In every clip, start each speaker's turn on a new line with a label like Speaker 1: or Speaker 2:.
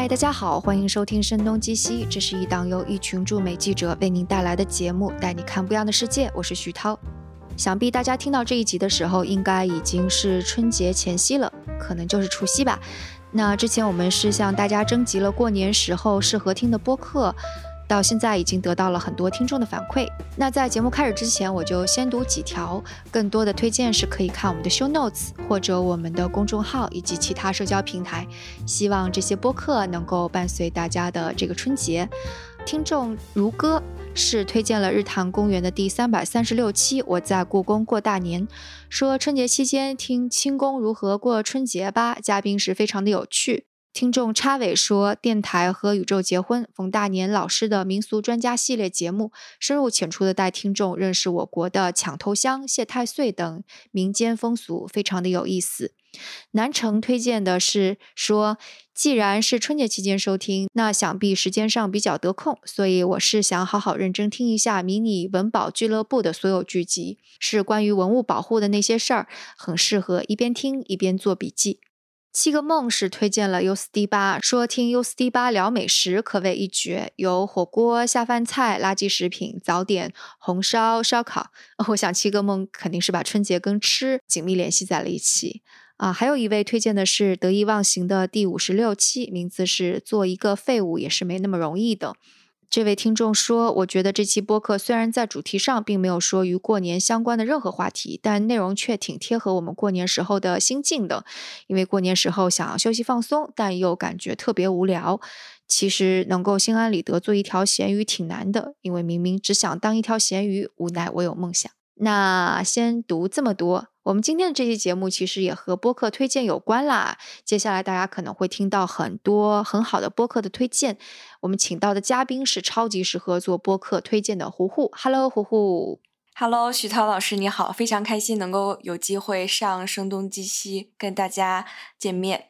Speaker 1: 嗨，大家好，欢迎收听《声东击西》，这是一档由一群驻美记者为您带来的节目，带你看不一样的世界。我是徐涛。想必大家听到这一集的时候，应该已经是春节前夕了，可能就是除夕吧。那之前我们是向大家征集了过年时候适合听的播客。到现在已经得到了很多听众的反馈。那在节目开始之前，我就先读几条，更多的推荐是可以看我们的 show notes 或者我们的公众号以及其他社交平台。希望这些播客能够伴随大家的这个春节。听众如歌是推荐了日坛公园的第三百三十六期，我在故宫过大年，说春节期间听清宫如何过春节吧，嘉宾是非常的有趣。听众插尾说：“电台和宇宙结婚，冯大年老师的民俗专家系列节目，深入浅出的带听众认识我国的抢头香、谢太岁等民间风俗，非常的有意思。”南城推荐的是说：“既然是春节期间收听，那想必时间上比较得空，所以我是想好好认真听一下迷你文保俱乐部的所有剧集，是关于文物保护的那些事儿，很适合一边听一边做笔记。”七个梦是推荐了 U 四 D 八，说听 U 四 D 八聊美食可谓一绝，有火锅、下饭菜、垃圾食品、早点、红烧、烧烤。我想七个梦肯定是把春节跟吃紧密联系在了一起啊。还有一位推荐的是得意忘形的第五十六期，名字是做一个废物也是没那么容易的。这位听众说：“我觉得这期播客虽然在主题上并没有说与过年相关的任何话题，但内容却挺贴合我们过年时候的心境的。因为过年时候想要休息放松，但又感觉特别无聊。其实能够心安理得做一条咸鱼挺难的，因为明明只想当一条咸鱼，无奈我有梦想。”那先读这么多。我们今天的这期节目其实也和播客推荐有关啦。接下来大家可能会听到很多很好的播客的推荐。我们请到的嘉宾是超级适合做播客推荐的胡胡。Hello，胡胡。
Speaker 2: Hello，徐涛老师你好，非常开心能够有机会上声东击西跟大家见面。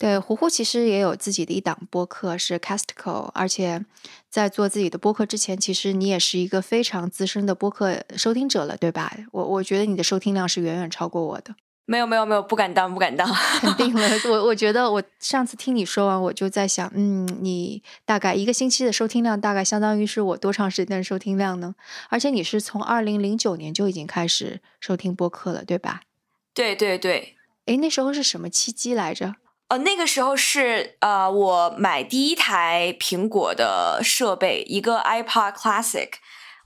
Speaker 1: 对，胡胡其实也有自己的一档播客，是 Castico，而且在做自己的播客之前，其实你也是一个非常资深的播客收听者了，对吧？我我觉得你的收听量是远远超过我的。
Speaker 2: 没有没有没有，不敢当不敢当，
Speaker 1: 肯定了。我我觉得我上次听你说完，我就在想，嗯，你大概一个星期的收听量，大概相当于是我多长时间的收听量呢？而且你是从二零零九年就已经开始收听播客了，对吧？
Speaker 2: 对对对。
Speaker 1: 哎，那时候是什么契机来着？
Speaker 2: 呃，那个时候是呃，我买第一台苹果的设备，一个 iPod Classic。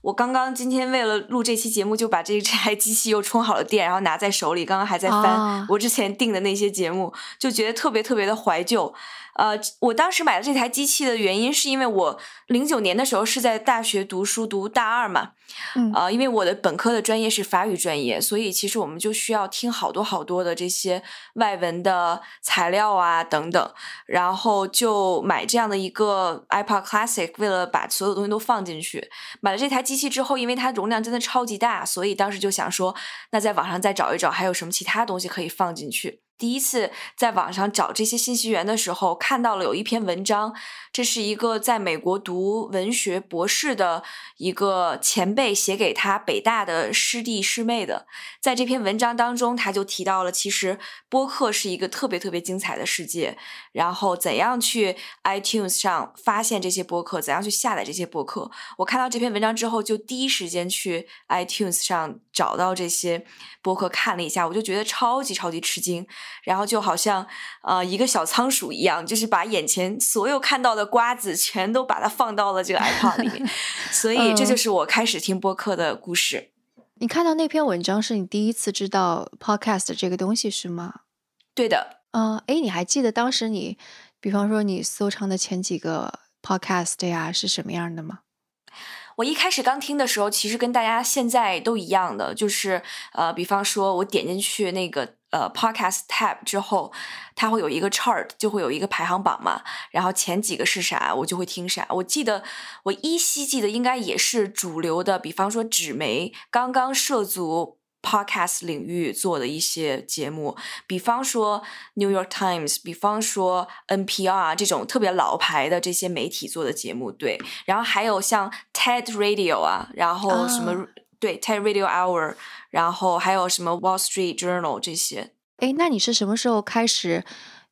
Speaker 2: 我刚刚今天为了录这期节目，就把这台机器又充好了电，然后拿在手里，刚刚还在翻我之前订的那些节目，就觉得特别特别的怀旧。呃，我当时买了这台机器的原因，是因为我零九年的时候是在大学读书，读大二嘛。
Speaker 1: 嗯。
Speaker 2: 呃，因为我的本科的专业是法语专业，所以其实我们就需要听好多好多的这些外文的材料啊等等，然后就买这样的一个 iPod Classic，为了把所有东西都放进去。买了这台机器之后，因为它容量真的超级大，所以当时就想说，那在网上再找一找，还有什么其他东西可以放进去。第一次在网上找这些信息源的时候，看到了有一篇文章，这是一个在美国读文学博士的一个前辈写给他北大的师弟师妹的。在这篇文章当中，他就提到了，其实播客是一个特别特别精彩的世界。然后怎样去 iTunes 上发现这些播客，怎样去下载这些播客？我看到这篇文章之后，就第一时间去 iTunes 上找到这些播客看了一下，我就觉得超级超级吃惊。然后就好像呃一个小仓鼠一样，就是把眼前所有看到的瓜子全都把它放到了这个 iPod 里面，所以这就是我开始听播客的故事。
Speaker 1: 你看到那篇文章是你第一次知道 Podcast 这个东西是吗？
Speaker 2: 对的。
Speaker 1: 嗯，哎，你还记得当时你，比方说你搜唱的前几个 Podcast 呀是什么样的吗？
Speaker 2: 我一开始刚听的时候，其实跟大家现在都一样的，就是呃，比方说我点进去那个。呃，Podcast tab 之后，它会有一个 chart，就会有一个排行榜嘛。然后前几个是啥，我就会听啥。我记得我依稀记得应该也是主流的，比方说纸媒刚刚涉足 Podcast 领域做的一些节目，比方说 New York Times，比方说 NPR 这种特别老牌的这些媒体做的节目。对，然后还有像 TED Radio 啊，然后什么。对，TED Radio Hour，然后还有什么 Wall Street Journal 这些。
Speaker 1: 哎，那你是什么时候开始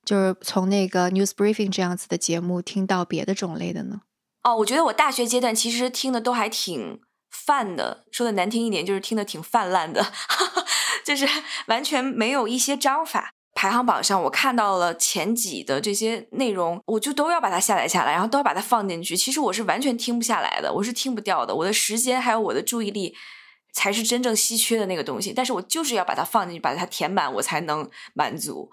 Speaker 1: 就是从那个 News Briefing 这样子的节目听到别的种类的呢？
Speaker 2: 哦，我觉得我大学阶段其实听的都还挺泛的，说的难听一点就是听的挺泛滥的，就是完全没有一些章法。排行榜上我看到了前几的这些内容，我就都要把它下载下来，然后都要把它放进去。其实我是完全听不下来的，我是听不掉的。我的时间还有我的注意力才是真正稀缺的那个东西，但是我就是要把它放进去，把它填满，我才能满足。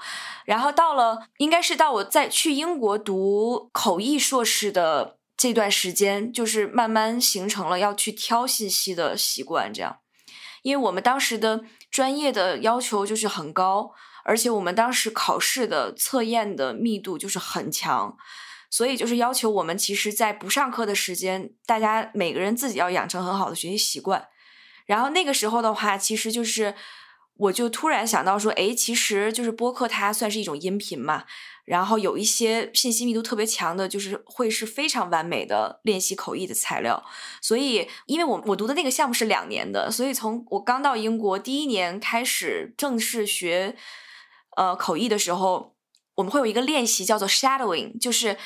Speaker 2: 然后到了，应该是到我在去英国读口译硕士的这段时间，就是慢慢形成了要去挑信息的习惯。这样，因为我们当时的专业的要求就是很高。而且我们当时考试的测验的密度就是很强，所以就是要求我们，其实，在不上课的时间，大家每个人自己要养成很好的学习习惯。然后那个时候的话，其实就是，我就突然想到说，哎，其实就是播客它算是一种音频嘛，然后有一些信息密度特别强的，就是会是非常完美的练习口译的材料。所以，因为我我读的那个项目是两年的，所以从我刚到英国第一年开始正式学。呃，口译的时候，我们会有一个练习叫做 shadowing，就是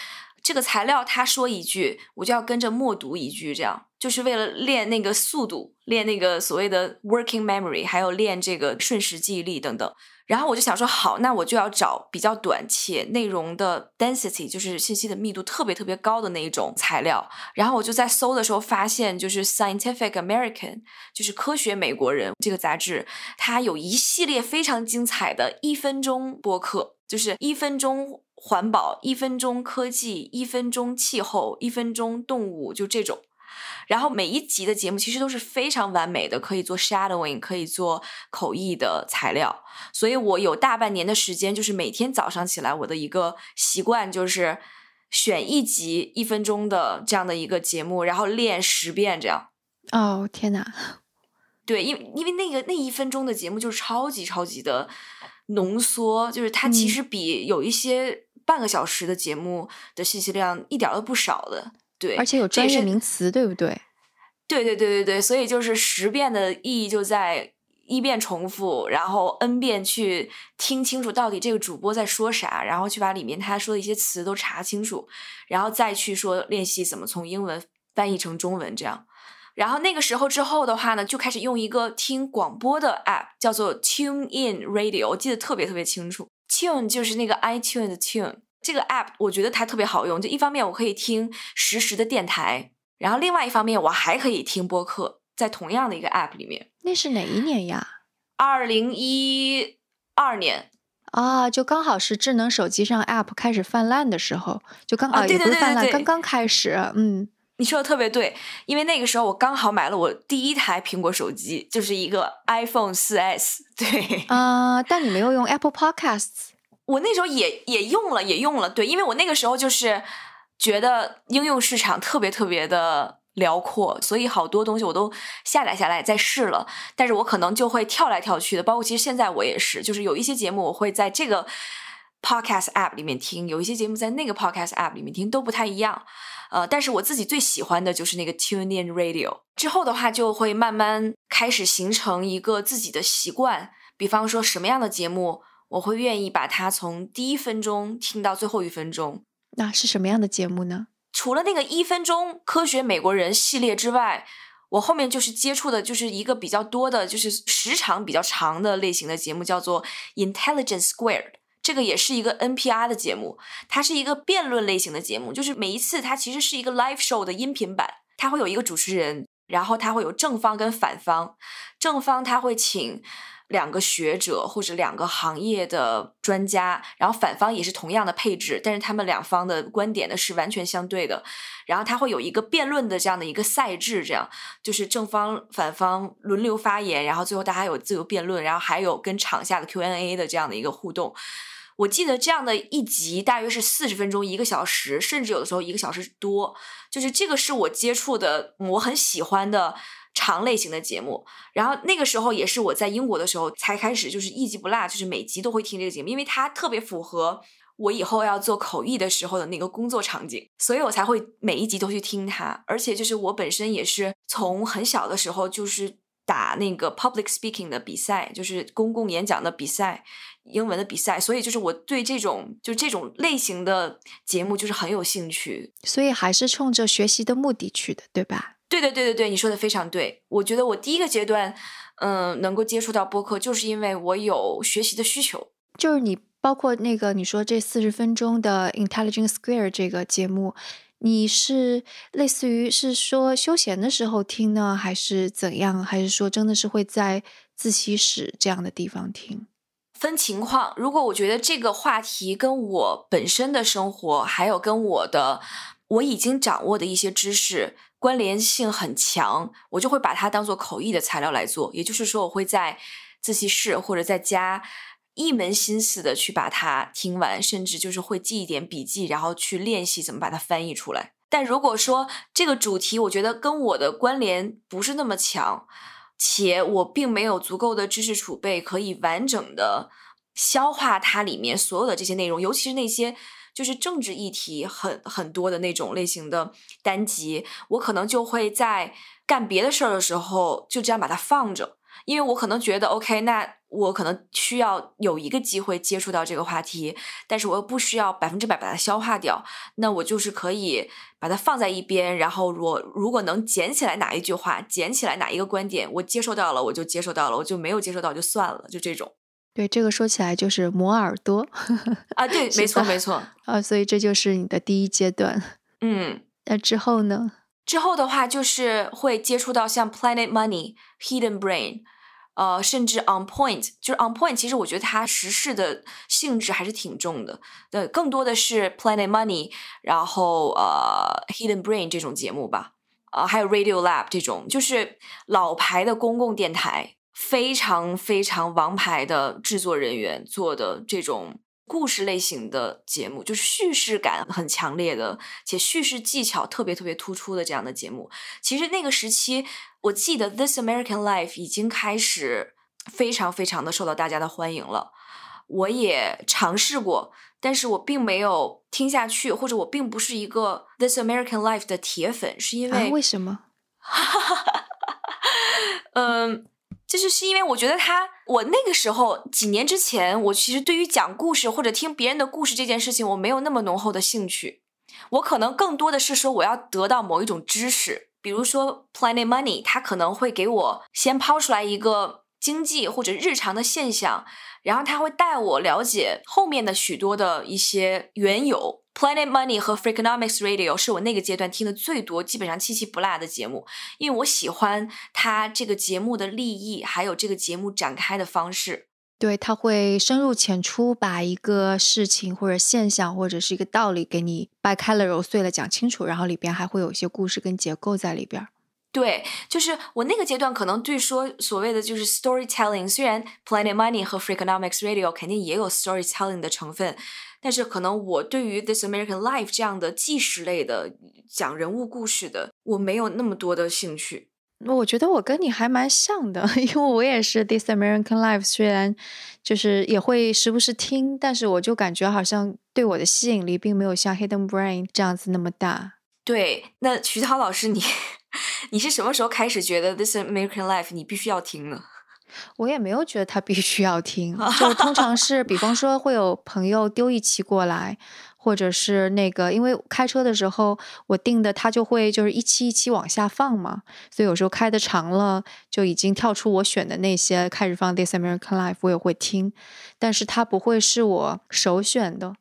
Speaker 2: 这个材料他说一句，我就要跟着默读一句，这样就是为了练那个速度，练那个所谓的 working memory，还有练这个瞬时记忆力等等。然后我就想说，好，那我就要找比较短且内容的 density，就是信息的密度特别特别高的那一种材料。然后我就在搜的时候发现，就是 Scientific American，就是科学美国人这个杂志，它有一系列非常精彩的一分钟播客，就是一分钟环保、一分钟科技、一分钟气候、一分钟动物，就这种。然后每一集的节目其实都是非常完美的，可以做 shadowing，可以做口译的材料。所以我有大半年的时间，就是每天早上起来，我的一个习惯就是选一集一分钟的这样的一个节目，然后练十遍这样。
Speaker 1: 哦天哪！
Speaker 2: 对，因为因为那个那一分钟的节目就是超级超级的浓缩，就是它其实比有一些半个小时的节目的信息量一点都不少的。对，
Speaker 1: 而且有专业名词，对不对？
Speaker 2: 对对对对对，所以就是十遍的意义就在一遍重复，然后 n 遍去听清楚到底这个主播在说啥，然后去把里面他说的一些词都查清楚，然后再去说练习怎么从英文翻译成中文这样。然后那个时候之后的话呢，就开始用一个听广播的 app，叫做 Tune In Radio，我记得特别特别清楚，Tune 就是那个 iTunes 的 Tune。这个 app 我觉得它特别好用，就一方面我可以听实时的电台，然后另外一方面我还可以听播客，在同样的一个 app 里面。
Speaker 1: 那是哪一年呀？
Speaker 2: 二零一二年
Speaker 1: 啊，就刚好是智能手机上 app 开始泛滥的时候，就刚啊，
Speaker 2: 对对对对，
Speaker 1: 刚刚开始。嗯，
Speaker 2: 你说的特别对，因为那个时候我刚好买了我第一台苹果手机，就是一个 iPhone 四 S。对
Speaker 1: 啊，但你没有用 Apple Podcasts。
Speaker 2: 我那时候也也用了，也用了，对，因为我那个时候就是觉得应用市场特别特别的辽阔，所以好多东西我都下载下来再试了。但是我可能就会跳来跳去的，包括其实现在我也是，就是有一些节目我会在这个 podcast app 里面听，有一些节目在那个 podcast app 里面听，都不太一样。呃，但是我自己最喜欢的就是那个 Tune In Radio。之后的话，就会慢慢开始形成一个自己的习惯，比方说什么样的节目。我会愿意把它从第一分钟听到最后一分钟。
Speaker 1: 那是什么样的节目呢？
Speaker 2: 除了那个一分钟科学美国人系列之外，我后面就是接触的就是一个比较多的，就是时长比较长的类型的节目，叫做 Intelligence Squared。这个也是一个 NPR 的节目，它是一个辩论类型的节目，就是每一次它其实是一个 live show 的音频版，它会有一个主持人，然后它会有正方跟反方，正方他会请。两个学者或者两个行业的专家，然后反方也是同样的配置，但是他们两方的观点呢是完全相对的。然后他会有一个辩论的这样的一个赛制，这样就是正方反方轮流发言，然后最后大家有自由辩论，然后还有跟场下的 Q&A 的这样的一个互动。我记得这样的一集大约是四十分钟，一个小时，甚至有的时候一个小时多。就是这个是我接触的，我很喜欢的。长类型的节目，然后那个时候也是我在英国的时候才开始，就是一集不落，就是每集都会听这个节目，因为它特别符合我以后要做口译的时候的那个工作场景，所以我才会每一集都去听它。而且就是我本身也是从很小的时候就是打那个 public speaking 的比赛，就是公共演讲的比赛，英文的比赛，所以就是我对这种就这种类型的节目就是很有兴趣。
Speaker 1: 所以还是冲着学习的目的去的，对吧？
Speaker 2: 对对对对对，你说的非常对。我觉得我第一个阶段，嗯，能够接触到播客，就是因为我有学习的需求。
Speaker 1: 就是你包括那个你说这四十分钟的 Intelligence Square 这个节目。你是类似于是说休闲的时候听呢，还是怎样？还是说真的是会在自习室这样的地方听？
Speaker 2: 分情况。如果我觉得这个话题跟我本身的生活，还有跟我的我已经掌握的一些知识关联性很强，我就会把它当做口译的材料来做。也就是说，我会在自习室或者在家。一门心思的去把它听完，甚至就是会记一点笔记，然后去练习怎么把它翻译出来。但如果说这个主题我觉得跟我的关联不是那么强，且我并没有足够的知识储备可以完整的消化它里面所有的这些内容，尤其是那些就是政治议题很很多的那种类型的单集，我可能就会在干别的事儿的时候就这样把它放着。因为我可能觉得，OK，那我可能需要有一个机会接触到这个话题，但是我又不需要百分之百把它消化掉，那我就是可以把它放在一边，然后我如果能捡起来哪一句话，捡起来哪一个观点，我接受到了，我就接受到了，我就没有接受到就算了，就这种。
Speaker 1: 对，这个说起来就是磨耳朵
Speaker 2: 啊，对，没错没错
Speaker 1: 啊，所以这就是你的第一阶段。
Speaker 2: 嗯，
Speaker 1: 那之后呢？
Speaker 2: 之后的话就是会接触到像 Planet Money、Hidden Brain。呃，甚至 on point，就是 on point。其实我觉得它时事的性质还是挺重的。对，更多的是 Planet Money，然后呃 Hidden Brain 这种节目吧。呃，还有 Radio Lab 这种，就是老牌的公共电台，非常非常王牌的制作人员做的这种。故事类型的节目，就是叙事感很强烈的，且叙事技巧特别特别突出的这样的节目。其实那个时期，我记得《This American Life》已经开始非常非常的受到大家的欢迎了。我也尝试过，但是我并没有听下去，或者我并不是一个《This American Life》的铁粉，是因为
Speaker 1: 为什么？
Speaker 2: 嗯。就是是因为我觉得他，我那个时候几年之前，我其实对于讲故事或者听别人的故事这件事情，我没有那么浓厚的兴趣。我可能更多的是说我要得到某一种知识，比如说 Planet Money，它可能会给我先抛出来一个经济或者日常的现象，然后他会带我了解后面的许多的一些缘由。Planet Money 和 Freakonomics Radio 是我那个阶段听的最多，基本上七七不落的节目，因为我喜欢它这个节目的立意，还有这个节目展开的方式。
Speaker 1: 对，它会深入浅出，把一个事情或者现象或者是一个道理给你掰开了揉碎了讲清楚，然后里边还会有一些故事跟结构在里边。
Speaker 2: 对，就是我那个阶段可能对说所谓的就是 storytelling，虽然 Planet Money 和 Freakonomics Radio 肯定也有 storytelling 的成分。但是可能我对于《This American Life》这样的纪实类的讲人物故事的，我没有那么多的兴趣。
Speaker 1: 我觉得我跟你还蛮像的，因为我也是《This American Life》，虽然就是也会时不时听，但是我就感觉好像对我的吸引力并没有像《Hidden Brain》这样子那么大。
Speaker 2: 对，那徐涛老师，你 你是什么时候开始觉得《This American Life》你必须要听呢？
Speaker 1: 我也没有觉得他必须要听，就通常是，比方说会有朋友丢一期过来，或者是那个，因为开车的时候我定的，他就会就是一期一期往下放嘛，所以有时候开的长了，就已经跳出我选的那些，开始放《This American Life》，我也会听，但是它不会是我首选的。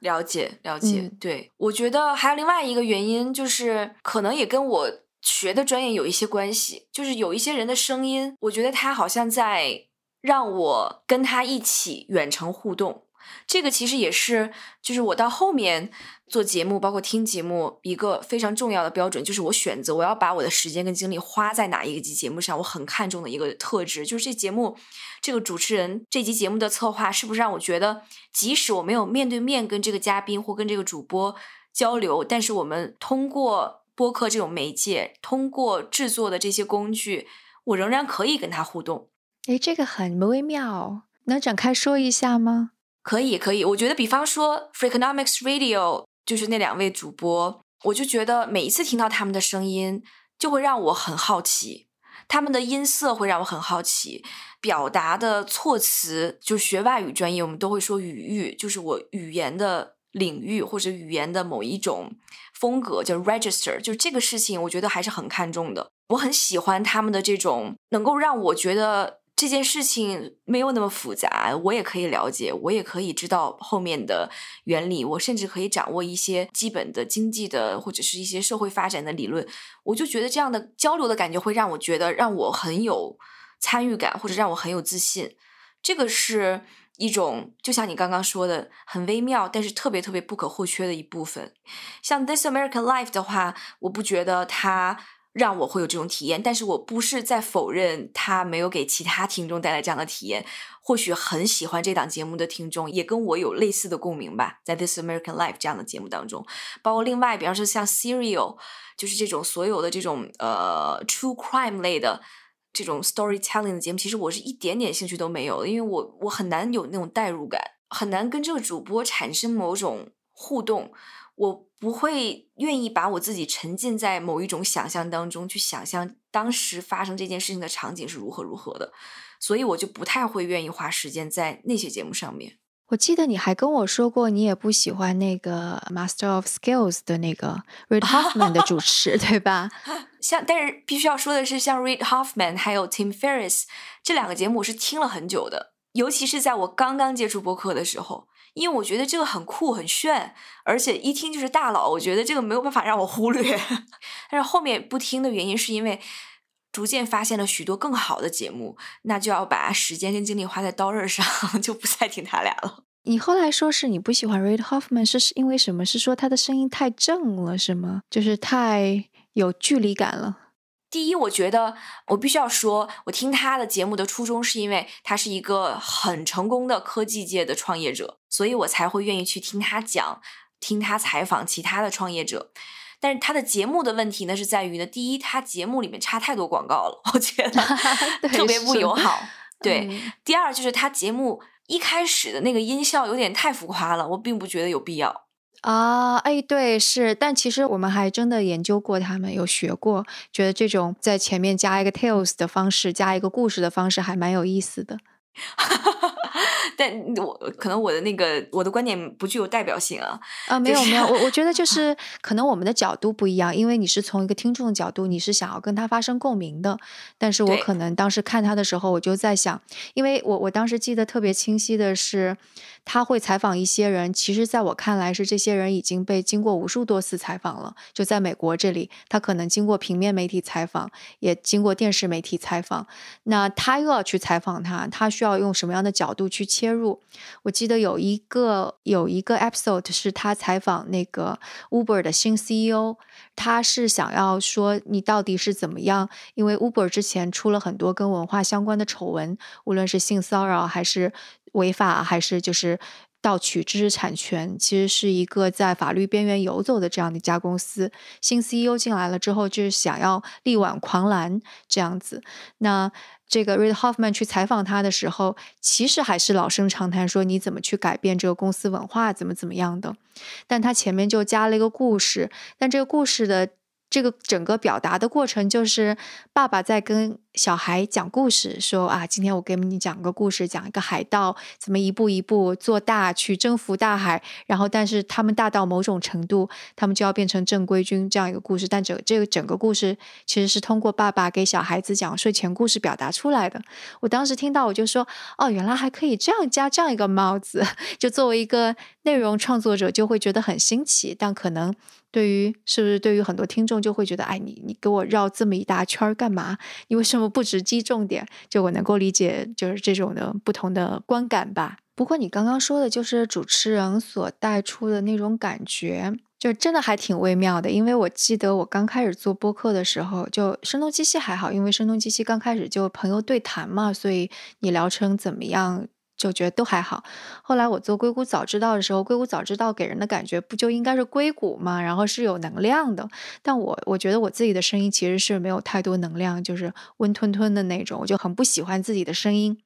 Speaker 2: 了解，了解，对，我觉得还有另外一个原因，就是可能也跟我。学的专业有一些关系，就是有一些人的声音，我觉得他好像在让我跟他一起远程互动。这个其实也是，就是我到后面做节目，包括听节目，一个非常重要的标准，就是我选择我要把我的时间跟精力花在哪一个集节目上，我很看重的一个特质，就是这节目这个主持人这集节目的策划是不是让我觉得，即使我没有面对面跟这个嘉宾或跟这个主播交流，但是我们通过。播客这种媒介，通过制作的这些工具，我仍然可以跟他互动。
Speaker 1: 诶，这个很微妙，能展开说一下吗？
Speaker 2: 可以，可以。我觉得，比方说 Freakonomics Radio，就是那两位主播，我就觉得每一次听到他们的声音，就会让我很好奇。他们的音色会让我很好奇，表达的措辞，就学外语专业，我们都会说语域，就是我语言的领域或者语言的某一种风格，叫 register，就这个事情，我觉得还是很看重的。我很喜欢他们的这种能够让我觉得。这件事情没有那么复杂，我也可以了解，我也可以知道后面的原理，我甚至可以掌握一些基本的经济的或者是一些社会发展的理论。我就觉得这样的交流的感觉会让我觉得让我很有参与感，或者让我很有自信。这个是一种就像你刚刚说的很微妙，但是特别特别不可或缺的一部分。像 This American Life 的话，我不觉得它。让我会有这种体验，但是我不是在否认它没有给其他听众带来这样的体验。或许很喜欢这档节目的听众也跟我有类似的共鸣吧，在《This American Life》这样的节目当中，包括另外，比方说像《Serial》，就是这种所有的这种呃 True Crime 类的这种 Storytelling 的节目，其实我是一点点兴趣都没有的，因为我我很难有那种代入感，很难跟这个主播产生某种互动。我不会愿意把我自己沉浸在某一种想象当中，去想象当时发生这件事情的场景是如何如何的，所以我就不太会愿意花时间在那些节目上面。
Speaker 1: 我记得你还跟我说过，你也不喜欢那个《Master of Skills》的那个 Reid Hoffman 的主持，对吧？
Speaker 2: 像，但是必须要说的是，像 Reid Hoffman 还有 Tim Ferriss 这两个节目，我是听了很久的，尤其是在我刚刚接触播客的时候。因为我觉得这个很酷很炫，而且一听就是大佬，我觉得这个没有办法让我忽略。但是后面不听的原因是因为逐渐发现了许多更好的节目，那就要把时间跟精力花在刀刃上，就不再听他俩了。
Speaker 1: 你后来说是你不喜欢 Reid Hoffman，是因为什么？是说他的声音太正了，是吗？就是太有距离感了。
Speaker 2: 第一，我觉得我必须要说，我听他的节目的初衷是因为他是一个很成功的科技界的创业者，所以我才会愿意去听他讲，听他采访其他的创业者。但是他的节目的问题呢，是在于呢，第一，他节目里面插太多广告了，我觉得 特别不友好。对，第二就是他节目一开始的那个音效有点太浮夸了，我并不觉得有必要。
Speaker 1: 啊，哎，对，是，但其实我们还真的研究过，他们有学过，觉得这种在前面加一个 tales 的方式，加一个故事的方式，还蛮有意思的。
Speaker 2: 但我可能我的那个我的观点不具有代表性啊
Speaker 1: 啊没有没有我我觉得就 是可能我们的角度不一样，因为你是从一个听众的角度，你是想要跟他发生共鸣的，但是我可能当时看他的时候，我就在想，因为我我当时记得特别清晰的是。他会采访一些人，其实在我看来是这些人已经被经过无数多次采访了。就在美国这里，他可能经过平面媒体采访，也经过电视媒体采访。那他又要去采访他，他需要用什么样的角度去切入？我记得有一个有一个 episode 是他采访那个 Uber 的新 CEO，他是想要说你到底是怎么样？因为 Uber 之前出了很多跟文化相关的丑闻，无论是性骚扰还是。违法还是就是盗取知识产权，其实是一个在法律边缘游走的这样的一家公司。新 CEO 进来了之后，就是想要力挽狂澜这样子。那这个 Reid Hoffman 去采访他的时候，其实还是老生常谈，说你怎么去改变这个公司文化，怎么怎么样的。但他前面就加了一个故事，但这个故事的。这个整个表达的过程就是爸爸在跟小孩讲故事，说啊，今天我给你讲个故事，讲一个海盗怎么一步一步做大去征服大海，然后但是他们大到某种程度，他们就要变成正规军这样一个故事。但整这个整个故事其实是通过爸爸给小孩子讲睡前故事表达出来的。我当时听到我就说，哦，原来还可以这样加这样一个帽子，就作为一个内容创作者就会觉得很新奇，但可能。对于是不是对于很多听众就会觉得，哎，你你给我绕这么一大圈儿干嘛？你为什么不直击重点？就我能够理解，就是这种的不同的观感吧。不过你刚刚说的，就是主持人所带出的那种感觉，就真的还挺微妙的。因为我记得我刚开始做播客的时候，就声东击西还好，因为声东击西刚开始就朋友对谈嘛，所以你聊成怎么样？就觉得都还好。后来我做硅谷早知道的时候，硅谷早知道给人的感觉不就应该是硅谷吗？然后是有能量的。但我我觉得我自己的声音其实是没有太多能量，就是温吞吞的那种，我就很不喜欢自己的声音。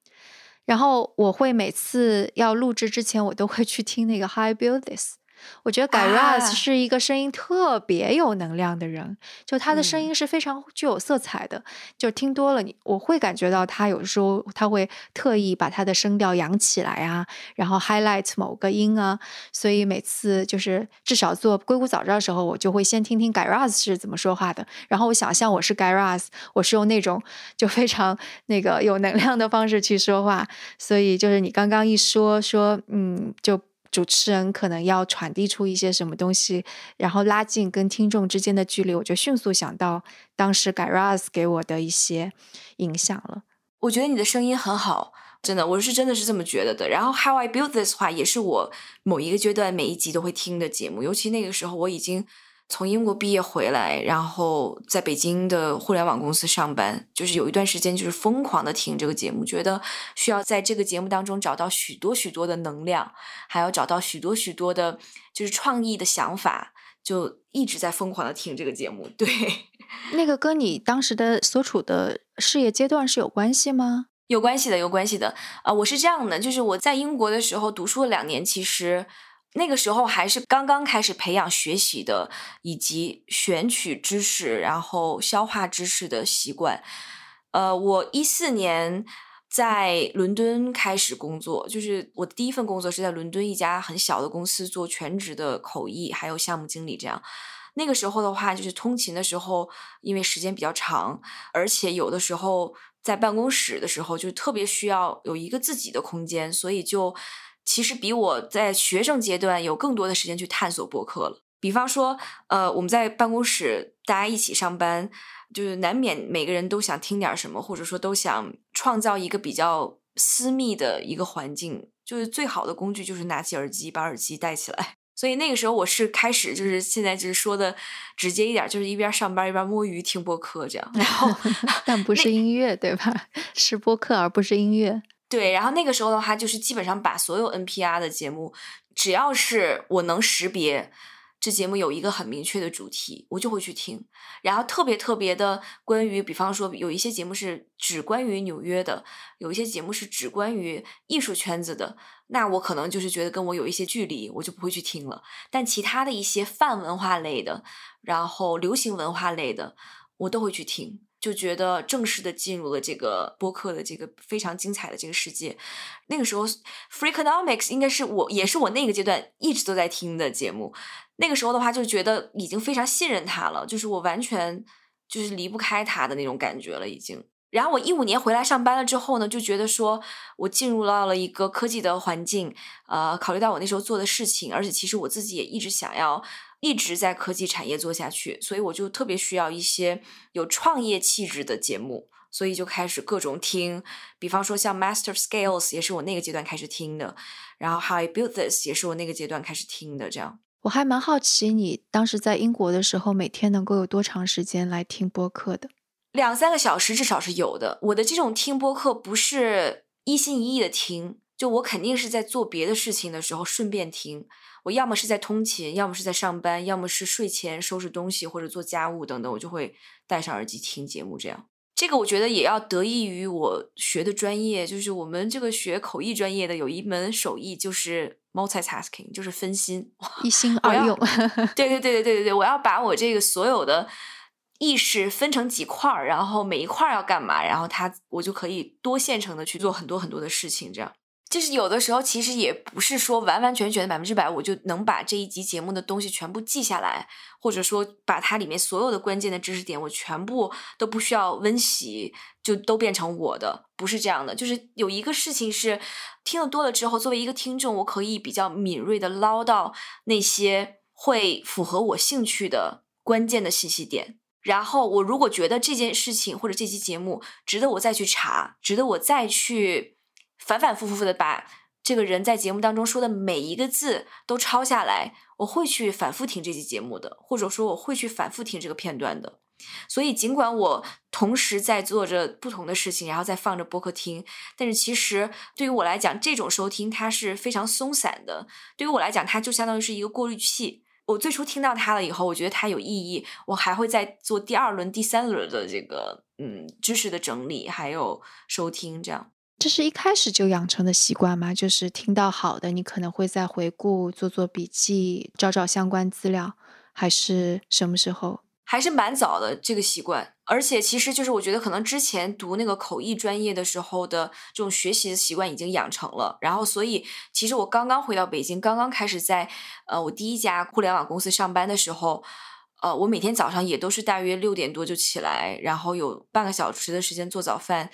Speaker 1: 然后我会每次要录制之前，我都会去听那个 High Build This。我觉得 Guy Raz 是一个声音特别有能量的人，就他的声音是非常具有色彩的。就听多了，你我会感觉到他有时候他会特意把他的声调扬起来啊，然后 highlight 某个音啊。所以每次就是至少做硅谷早知道的时候，我就会先听听 Guy Raz 是怎么说话的。然后我想象我是 Guy Raz，我是用那种就非常那个有能量的方式去说话。所以就是你刚刚一说说，嗯，就。主持人可能要传递出一些什么东西，然后拉近跟听众之间的距离，我就迅速想到当时 Garaz 给我的一些影响了。
Speaker 2: 我觉得你的声音很好，真的，我是真的是这么觉得的。然后 How I Built This 话也是我某一个阶段每一集都会听的节目，尤其那个时候我已经。从英国毕业回来，然后在北京的互联网公司上班，就是有一段时间就是疯狂的听这个节目，觉得需要在这个节目当中找到许多许多的能量，还要找到许多许多的，就是创意的想法，就一直在疯狂的听这个节目。对，
Speaker 1: 那个跟你当时的所处的事业阶段是有关系吗？
Speaker 2: 有关系的，有关系的。啊，我是这样的，就是我在英国的时候读书了两年，其实。那个时候还是刚刚开始培养学习的，以及选取知识，然后消化知识的习惯。呃，我一四年在伦敦开始工作，就是我的第一份工作是在伦敦一家很小的公司做全职的口译，还有项目经理这样。那个时候的话，就是通勤的时候，因为时间比较长，而且有的时候在办公室的时候，就特别需要有一个自己的空间，所以就。其实比我在学生阶段有更多的时间去探索播客了。比方说，呃，我们在办公室大家一起上班，就是难免每个人都想听点什么，或者说都想创造一个比较私密的一个环境。就是最好的工具就是拿起耳机，把耳机戴起来。所以那个时候我是开始，就是现在就是说的直接一点，就是一边上班一边摸鱼听播客这样。然后，
Speaker 1: 但不是音乐对吧？是播客而不是音乐。
Speaker 2: 对，然后那个时候的话，就是基本上把所有 NPR 的节目，只要是我能识别这节目有一个很明确的主题，我就会去听。然后特别特别的关于，比方说有一些节目是只关于纽约的，有一些节目是只关于艺术圈子的，那我可能就是觉得跟我有一些距离，我就不会去听了。但其他的一些泛文化类的，然后流行文化类的，我都会去听。就觉得正式的进入了这个播客的这个非常精彩的这个世界。那个时候，Freakonomics 应该是我也是我那个阶段一直都在听的节目。那个时候的话，就觉得已经非常信任他了，就是我完全就是离不开他的那种感觉了，已经。然后我一五年回来上班了之后呢，就觉得说我进入到了一个科技的环境，呃，考虑到我那时候做的事情，而且其实我自己也一直想要。一直在科技产业做下去，所以我就特别需要一些有创业气质的节目，所以就开始各种听。比方说像 Master Scales 也是我那个阶段开始听的，然后 How I Built This 也是我那个阶段开始听的。这样，
Speaker 1: 我还蛮好奇你当时在英国的时候，每天能够有多长时间来听播客的？
Speaker 2: 两三个小时至少是有的。我的这种听播客不是一心一意的听，就我肯定是在做别的事情的时候顺便听。我要么是在通勤，要么是在上班，要么是睡前收拾东西或者做家务等等，我就会戴上耳机听节目。这样，这个我觉得也要得益于我学的专业，就是我们这个学口译专业的有一门手艺就是 multitasking，就是分心，
Speaker 1: 一心二用。
Speaker 2: 对对对对对对对，我要把我这个所有的意识分成几块儿，然后每一块儿要干嘛，然后它我就可以多线程的去做很多很多的事情，这样。就是有的时候，其实也不是说完完全全的百分之百，我就能把这一集节目的东西全部记下来，或者说把它里面所有的关键的知识点，我全部都不需要温习，就都变成我的，不是这样的。就是有一个事情是听得多了之后，作为一个听众，我可以比较敏锐的捞到那些会符合我兴趣的关键的信息点，然后我如果觉得这件事情或者这期节目值得我再去查，值得我再去。反反复复的把这个人在节目当中说的每一个字都抄下来，我会去反复听这期节目的，或者说我会去反复听这个片段的。所以尽管我同时在做着不同的事情，然后再放着播客听，但是其实对于我来讲，这种收听它是非常松散的。对于我来讲，它就相当于是一个过滤器。我最初听到它了以后，我觉得它有意义，我还会再做第二轮、第三轮的这个嗯知识的整理，还有收听这样。
Speaker 1: 这是一开始就养成的习惯吗？就是听到好的，你可能会再回顾、做做笔记、找找相关资料，还是什么时候？
Speaker 2: 还是蛮早的这个习惯，而且其实就是我觉得可能之前读那个口译专业的时候的这种学习的习惯已经养成了，然后所以其实我刚刚回到北京，刚刚开始在呃我第一家互联网公司上班的时候，呃我每天早上也都是大约六点多就起来，然后有半个小时的时间做早饭，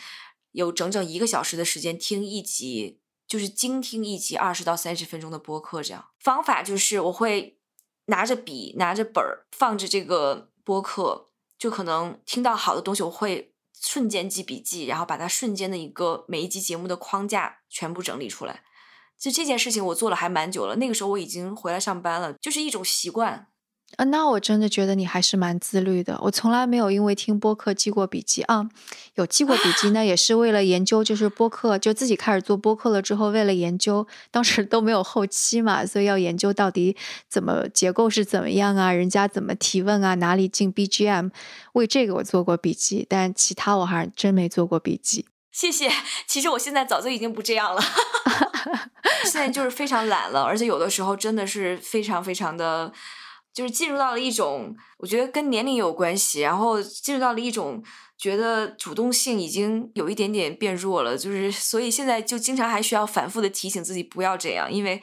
Speaker 2: 有整整一个小时的时间听一集，就是精听一集二十到三十分钟的播客，这样方法就是我会拿着笔拿着本儿放着这个。播客就可能听到好的东西，我会瞬间记笔记，然后把它瞬间的一个每一集节目的框架全部整理出来。就这件事情，我做了还蛮久了。那个时候我已经回来上班了，就是一种习惯。
Speaker 1: 啊，那我真的觉得你还是蛮自律的。我从来没有因为听播客记过笔记啊，有记过笔记呢，也是为了研究，就是播客就自己开始做播客了之后，为了研究，当时都没有后期嘛，所以要研究到底怎么结构是怎么样啊，人家怎么提问啊，哪里进 BGM，为这个我做过笔记，但其他我还真没做过笔记。
Speaker 2: 谢谢。其实我现在早就已经不这样了，现在就是非常懒了，而且有的时候真的是非常非常的。就是进入到了一种，我觉得跟年龄有关系，然后进入到了一种觉得主动性已经有一点点变弱了，就是所以现在就经常还需要反复的提醒自己不要这样，因为。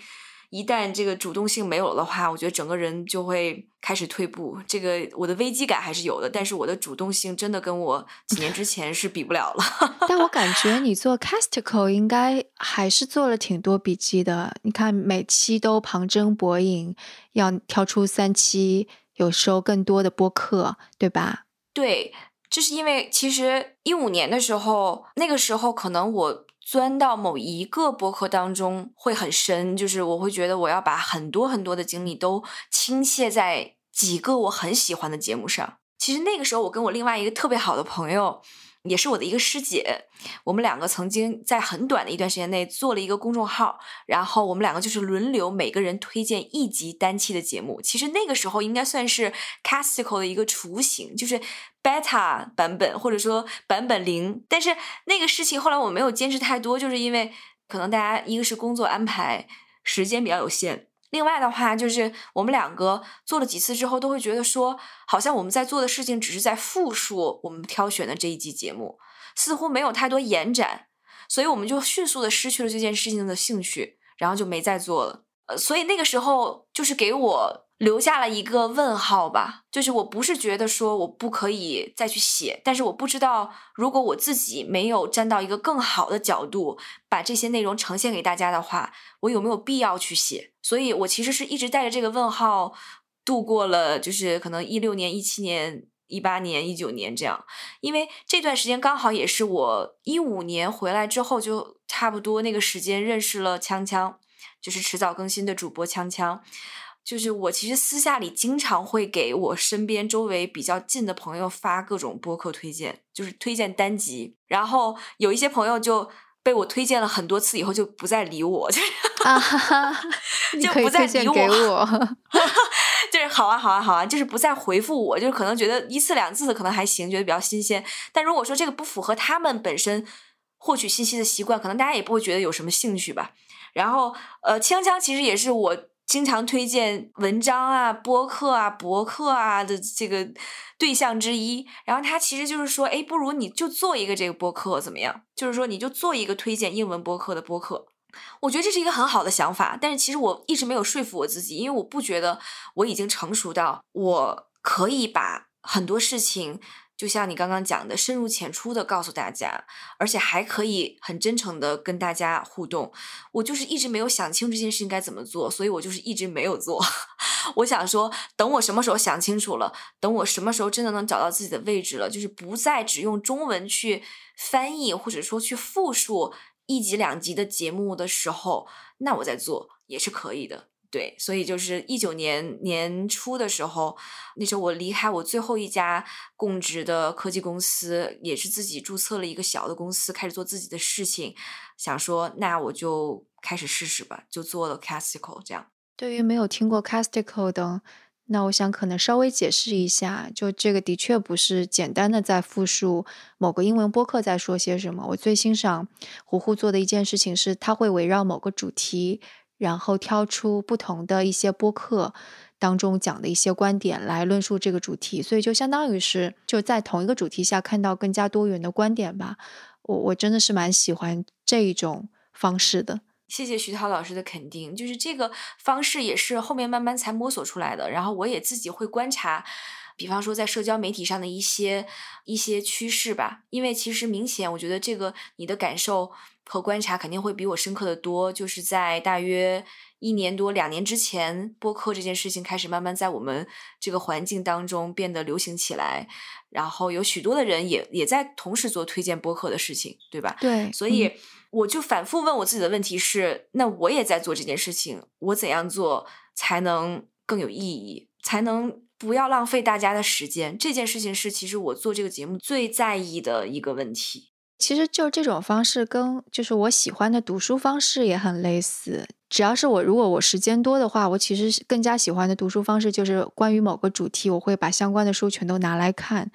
Speaker 2: 一旦这个主动性没有了的话，我觉得整个人就会开始退步。这个我的危机感还是有的，但是我的主动性真的跟我几年之前是比不了了。
Speaker 1: 但我感觉你做 Casticle 应该还是做了挺多笔记的。你看每期都旁征博引，要挑出三期，有时候更多的播客，对吧？
Speaker 2: 对，就是因为其实一五年的时候，那个时候可能我。钻到某一个博客当中会很深，就是我会觉得我要把很多很多的精力都倾泻在几个我很喜欢的节目上。其实那个时候，我跟我另外一个特别好的朋友。也是我的一个师姐，我们两个曾经在很短的一段时间内做了一个公众号，然后我们两个就是轮流每个人推荐一集单期的节目。其实那个时候应该算是 Casticle 的一个雏形，就是 Beta 版本或者说版本零。但是那个事情后来我没有坚持太多，就是因为可能大家一个是工作安排，时间比较有限。另外的话，就是我们两个做了几次之后，都会觉得说，好像我们在做的事情只是在复述我们挑选的这一集节目，似乎没有太多延展，所以我们就迅速的失去了这件事情的兴趣，然后就没再做了。呃，所以那个时候就是给我。留下了一个问号吧，就是我不是觉得说我不可以再去写，但是我不知道如果我自己没有站到一个更好的角度，把这些内容呈现给大家的话，我有没有必要去写？所以我其实是一直带着这个问号度过了，就是可能一六年、一七年、一八年、一九年这样，因为这段时间刚好也是我一五年回来之后，就差不多那个时间认识了锵锵，就是迟早更新的主播锵锵。就是我其实私下里经常会给我身边周围比较近的朋友发各种播客推荐，就是推荐单集。然后有一些朋友就被我推荐了很多次以后就不再理我，就 就不再理
Speaker 1: 我。
Speaker 2: 就是好啊好啊好啊，就是不再回复我，就是可能觉得一次两次可能还行，觉得比较新鲜。但如果说这个不符合他们本身获取信息的习惯，可能大家也不会觉得有什么兴趣吧。然后呃，锵锵其实也是我。经常推荐文章啊、播客啊、博客啊的这个对象之一，然后他其实就是说，哎，不如你就做一个这个播客怎么样？就是说，你就做一个推荐英文播客的播客。我觉得这是一个很好的想法，但是其实我一直没有说服我自己，因为我不觉得我已经成熟到我可以把很多事情。就像你刚刚讲的，深入浅出的告诉大家，而且还可以很真诚的跟大家互动。我就是一直没有想清这件事情该怎么做，所以我就是一直没有做。我想说，等我什么时候想清楚了，等我什么时候真的能找到自己的位置了，就是不再只用中文去翻译或者说去复述一集两集的节目的时候，那我再做也是可以的。对，所以就是一九年年初的时候，那时候我离开我最后一家供职的科技公司，也是自己注册了一个小的公司，开始做自己的事情，想说那我就开始试试吧，就做了 Casticle 这样。
Speaker 1: 对于没有听过 Casticle 的那我想可能稍微解释一下，就这个的确不是简单的在复述某个英文播客在说些什么。我最欣赏胡胡做的一件事情是，他会围绕某个主题，然后挑出不同的一些播客当中讲的一些观点来论述这个主题，所以就相当于是就在同一个主题下看到更加多元的观点吧。我我真的是蛮喜欢这一种方式的。
Speaker 2: 谢谢徐涛老师的肯定，就是这个方式也是后面慢慢才摸索出来的。然后我也自己会观察，比方说在社交媒体上的一些一些趋势吧。因为其实明显，我觉得这个你的感受和观察肯定会比我深刻的多。就是在大约一年多两年之前，播客这件事情开始慢慢在我们这个环境当中变得流行起来，然后有许多的人也也在同时做推荐播客的事情，对吧？
Speaker 1: 对，
Speaker 2: 所以。我就反复问我自己的问题是：那我也在做这件事情，我怎样做才能更有意义，才能不要浪费大家的时间？这件事情是其实我做这个节目最在意的一个问题。
Speaker 1: 其实就这种方式跟就是我喜欢的读书方式也很类似。只要是我如果我时间多的话，我其实更加喜欢的读书方式就是关于某个主题，我会把相关的书全都拿来看。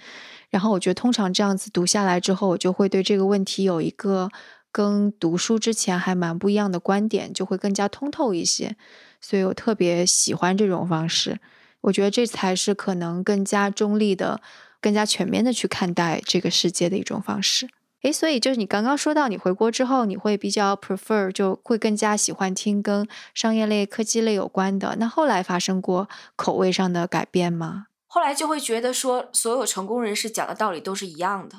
Speaker 1: 然后我觉得通常这样子读下来之后，我就会对这个问题有一个。跟读书之前还蛮不一样的观点，就会更加通透一些，所以我特别喜欢这种方式。我觉得这才是可能更加中立的、更加全面的去看待这个世界的一种方式。诶，所以就是你刚刚说到，你回国之后你会比较 prefer，就会更加喜欢听跟商业类、科技类有关的。那后来发生过口味上的改变吗？
Speaker 2: 后来就会觉得说，所有成功人士讲的道理都是一样的，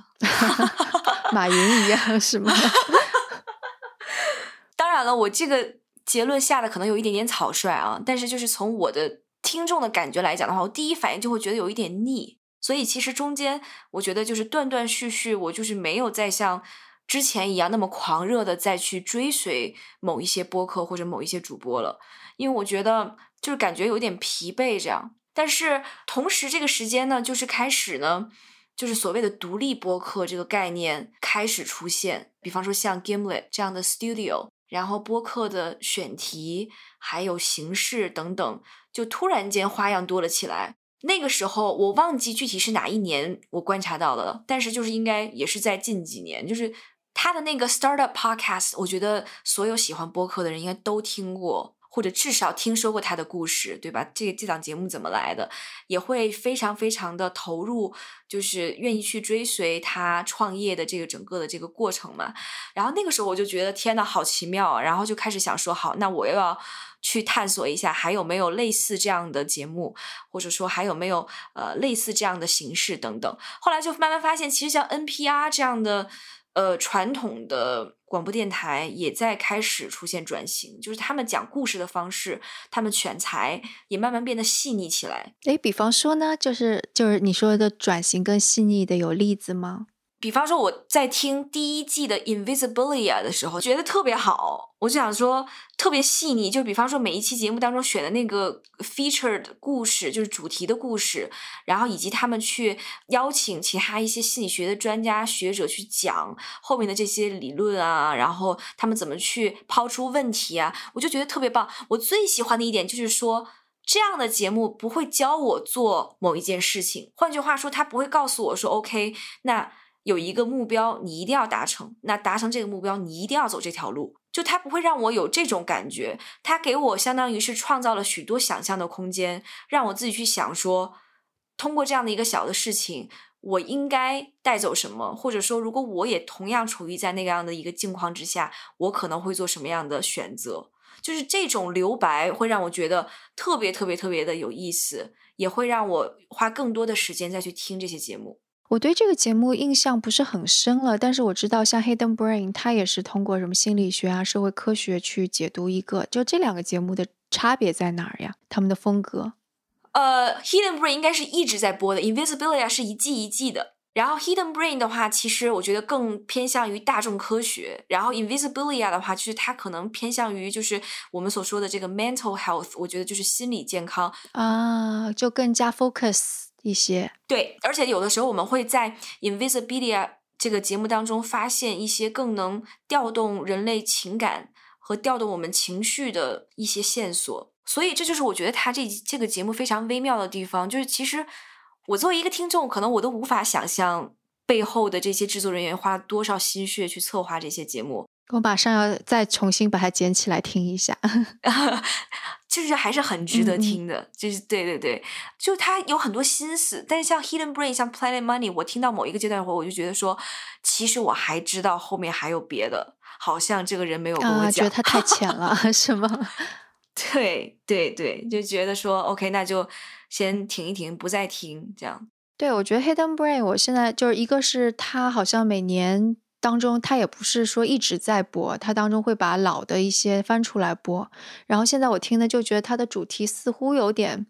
Speaker 1: 马云一样是吗？
Speaker 2: 当然了，我这个结论下的可能有一点点草率啊，但是就是从我的听众的感觉来讲的话，我第一反应就会觉得有一点腻，所以其实中间我觉得就是断断续续，我就是没有再像之前一样那么狂热的再去追随某一些播客或者某一些主播了，因为我觉得就是感觉有点疲惫这样。但是同时，这个时间呢，就是开始呢，就是所谓的独立播客这个概念开始出现。比方说像 Gimlet 这样的 studio，然后播客的选题还有形式等等，就突然间花样多了起来。那个时候我忘记具体是哪一年我观察到的了，但是就是应该也是在近几年，就是他的那个 startup podcast，我觉得所有喜欢播客的人应该都听过。或者至少听说过他的故事，对吧？这这档节目怎么来的，也会非常非常的投入，就是愿意去追随他创业的这个整个的这个过程嘛。然后那个时候我就觉得天呐，好奇妙啊！然后就开始想说，好，那我又要去探索一下，还有没有类似这样的节目，或者说还有没有呃类似这样的形式等等。后来就慢慢发现，其实像 NPR 这样的。呃，传统的广播电台也在开始出现转型，就是他们讲故事的方式，他们选材也慢慢变得细腻起来。
Speaker 1: 诶，比方说呢，就是就是你说的转型更细腻的，有例子吗？
Speaker 2: 比方说，我在听第一季的《Invisibilia》的时候，觉得特别好，我就想说特别细腻。就比方说，每一期节目当中选的那个 featured 故事，就是主题的故事，然后以及他们去邀请其他一些心理学的专家学者去讲后面的这些理论啊，然后他们怎么去抛出问题啊，我就觉得特别棒。我最喜欢的一点就是说，这样的节目不会教我做某一件事情，换句话说，他不会告诉我说 OK，那。有一个目标，你一定要达成。那达成这个目标，你一定要走这条路。就他不会让我有这种感觉，他给我相当于是创造了许多想象的空间，让我自己去想说，通过这样的一个小的事情，我应该带走什么，或者说，如果我也同样处于在那样的一个境况之下，我可能会做什么样的选择？就是这种留白会让我觉得特别特别特别的有意思，也会让我花更多的时间再去听这些节目。
Speaker 1: 我对这个节目印象不是很深了，但是我知道像 Hidden Brain，它也是通过什么心理学啊、社会科学去解读一个。就这两个节目的差别在哪儿呀？他们的风格？
Speaker 2: 呃，Hidden Brain 应该是一直在播的，Invisibilia 是一季一季的。然后 Hidden Brain 的话，其实我觉得更偏向于大众科学。然后 Invisibilia 的话，其实它可能偏向于就是我们所说的这个 mental health，我觉得就是心理健康
Speaker 1: 啊，就更加 focus。一些
Speaker 2: 对，而且有的时候我们会在 Invisibilia 这个节目当中发现一些更能调动人类情感，和调动我们情绪的一些线索。所以这就是我觉得他这这个节目非常微妙的地方，就是其实我作为一个听众，可能我都无法想象背后的这些制作人员花多少心血去策划这些节目。
Speaker 1: 我马上要再重新把它捡起来听一下，
Speaker 2: 就是还是很值得听的。就是对对对，就他有很多心思。但是像 Hidden Brain、像 Planet Money，我听到某一个阶段后，我就觉得说，其实我还知道后面还有别的，好像这个人没有跟我讲，
Speaker 1: 觉得他太浅了，是吗？
Speaker 2: 对对对，就觉得说 OK，那就先停一停，不再听这样。
Speaker 1: 对，我觉得 Hidden Brain，我现在就是一个是他好像每年。当中，他也不是说一直在播，他当中会把老的一些翻出来播。然后现在我听的就觉得他的主题似乎有点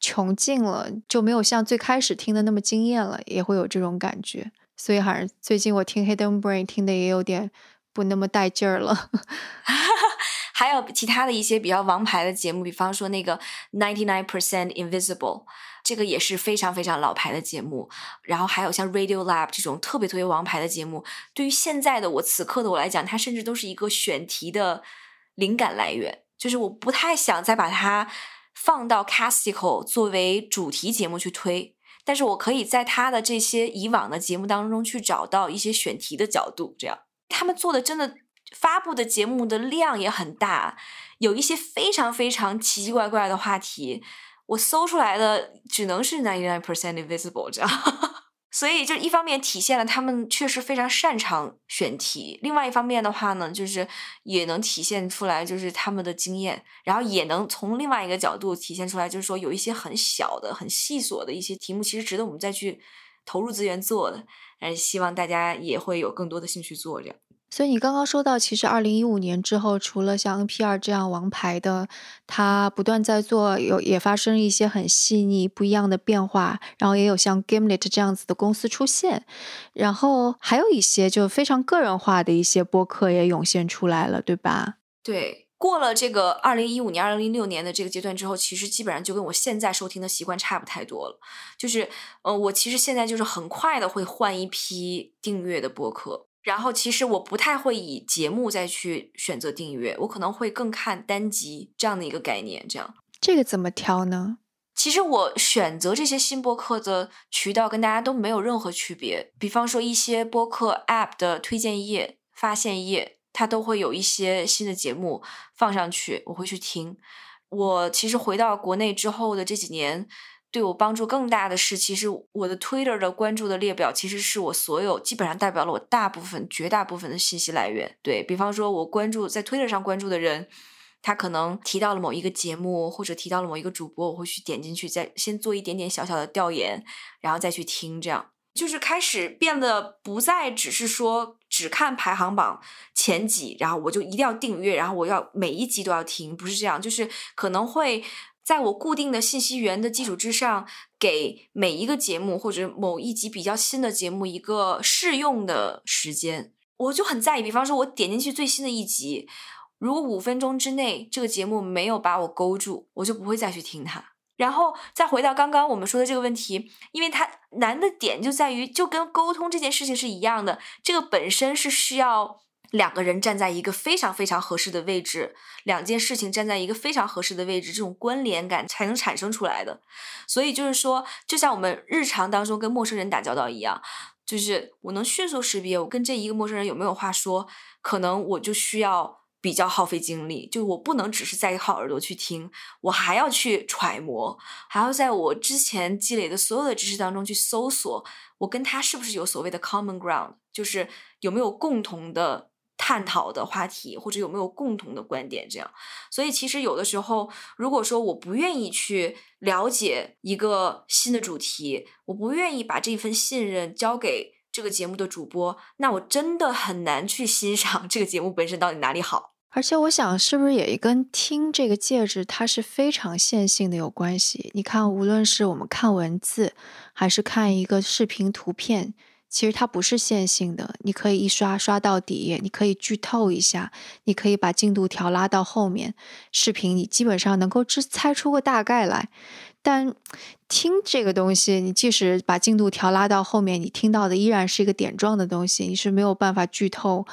Speaker 1: 穷尽了，就没有像最开始听的那么惊艳了，也会有这种感觉。所以好像最近我听 Hidden Brain 听的也有点不那么带劲儿了。
Speaker 2: 还有其他的一些比较王牌的节目，比方说那个 Ninety Nine Percent Invisible。这个也是非常非常老牌的节目，然后还有像 Radio Lab 这种特别特别王牌的节目，对于现在的我此刻的我来讲，它甚至都是一个选题的灵感来源。就是我不太想再把它放到 Casticle 作为主题节目去推，但是我可以在它的这些以往的节目当中去找到一些选题的角度。这样，他们做的真的发布的节目的量也很大，有一些非常非常奇奇怪怪的话题。我搜出来的只能是 ninety nine percent invisible 这样，所以就一方面体现了他们确实非常擅长选题，另外一方面的话呢，就是也能体现出来就是他们的经验，然后也能从另外一个角度体现出来，就是说有一些很小的、很细琐的一些题目，其实值得我们再去投入资源做的，嗯希望大家也会有更多的兴趣做这样。
Speaker 1: 所以你刚刚说到，其实二零一五年之后，除了像 NPR 这样王牌的，它不断在做，有也发生一些很细腻不一样的变化，然后也有像 Gimlet 这样子的公司出现，然后还有一些就非常个人化的一些播客也涌现出来了，对吧？
Speaker 2: 对，过了这个二零一五年、二零一六年的这个阶段之后，其实基本上就跟我现在收听的习惯差不太多了，就是，呃，我其实现在就是很快的会换一批订阅的播客。然后，其实我不太会以节目再去选择订阅，我可能会更看单集这样的一个概念。这样，
Speaker 1: 这个怎么挑呢？
Speaker 2: 其实我选择这些新播客的渠道跟大家都没有任何区别。比方说，一些播客 App 的推荐页、发现页，它都会有一些新的节目放上去，我会去听。我其实回到国内之后的这几年。对我帮助更大的是，其实我的 Twitter 的关注的列表，其实是我所有基本上代表了我大部分、绝大部分的信息来源。对比方说，我关注在 Twitter 上关注的人，他可能提到了某一个节目，或者提到了某一个主播，我会去点进去，再先做一点点小小的调研，然后再去听。这样就是开始变得不再只是说只看排行榜前几，然后我就一定要订阅，然后我要每一集都要听，不是这样，就是可能会。在我固定的信息源的基础之上，给每一个节目或者某一集比较新的节目一个试用的时间，我就很在意。比方说，我点进去最新的一集，如果五分钟之内这个节目没有把我勾住，我就不会再去听它。然后再回到刚刚我们说的这个问题，因为它难的点就在于，就跟沟通这件事情是一样的，这个本身是需要。两个人站在一个非常非常合适的位置，两件事情站在一个非常合适的位置，这种关联感才能产生出来的。所以就是说，就像我们日常当中跟陌生人打交道一样，就是我能迅速识别我跟这一个陌生人有没有话说，可能我就需要比较耗费精力，就我不能只是在靠耳朵去听，我还要去揣摩，还要在我之前积累的所有的知识当中去搜索，我跟他是不是有所谓的 common ground，就是有没有共同的。探讨的话题，或者有没有共同的观点，这样。所以其实有的时候，如果说我不愿意去了解一个新的主题，我不愿意把这份信任交给这个节目的主播，那我真的很难去欣赏这个节目本身到底哪里好。
Speaker 1: 而且我想，是不是也跟听这个介质它是非常线性的有关系？你看，无论是我们看文字，还是看一个视频图片。其实它不是线性的，你可以一刷刷到底，你可以剧透一下，你可以把进度条拉到后面。视频你基本上能够只猜出个大概来，但听这个东西，你即使把进度条拉到后面，你听到的依然是一个点状的东西，你是没有办法剧透